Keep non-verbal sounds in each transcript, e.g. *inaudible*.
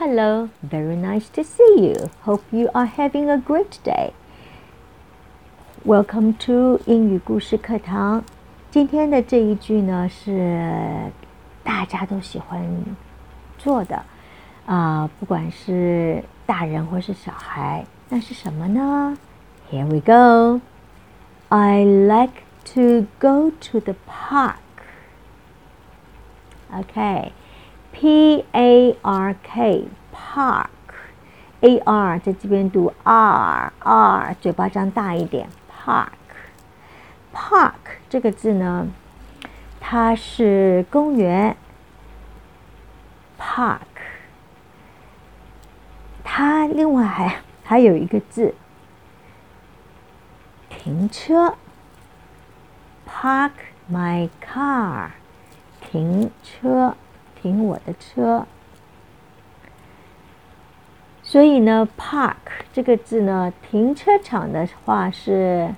Hello, very nice to see you. Hope you are having a great day. Welcome to 英语故事课堂。今天的这一句呢是大家都喜欢做的啊、不管是大人或是小孩，那是什么呢？Here we go. I like to go to the park. Okay. P A R K park A R 在这边读 R R 嘴巴张大一点 park park 这个字呢，它是公园 park，它另外还还有一个字停车 park my car 停车。停我的车。所以呢，park 这个字呢，停车场的话是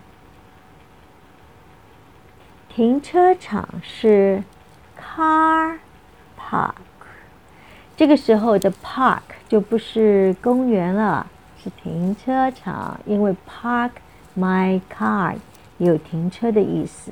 停车场是 car park。这个时候的 park 就不是公园了，是停车场，因为 park my car 有停车的意思。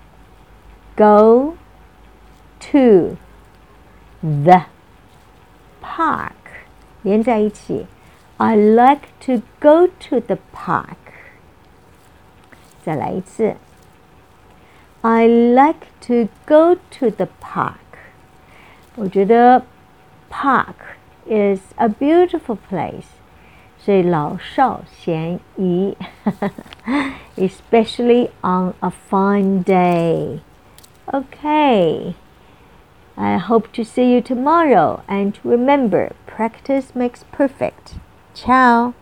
go to the park，连在一起。I like to go to the park。再来一次。I like to go to the park。我觉得 park is a beautiful place，所以老少咸宜，especially *laughs* on a fine day。 Okay. I hope to see you tomorrow and remember practice makes perfect. Ciao.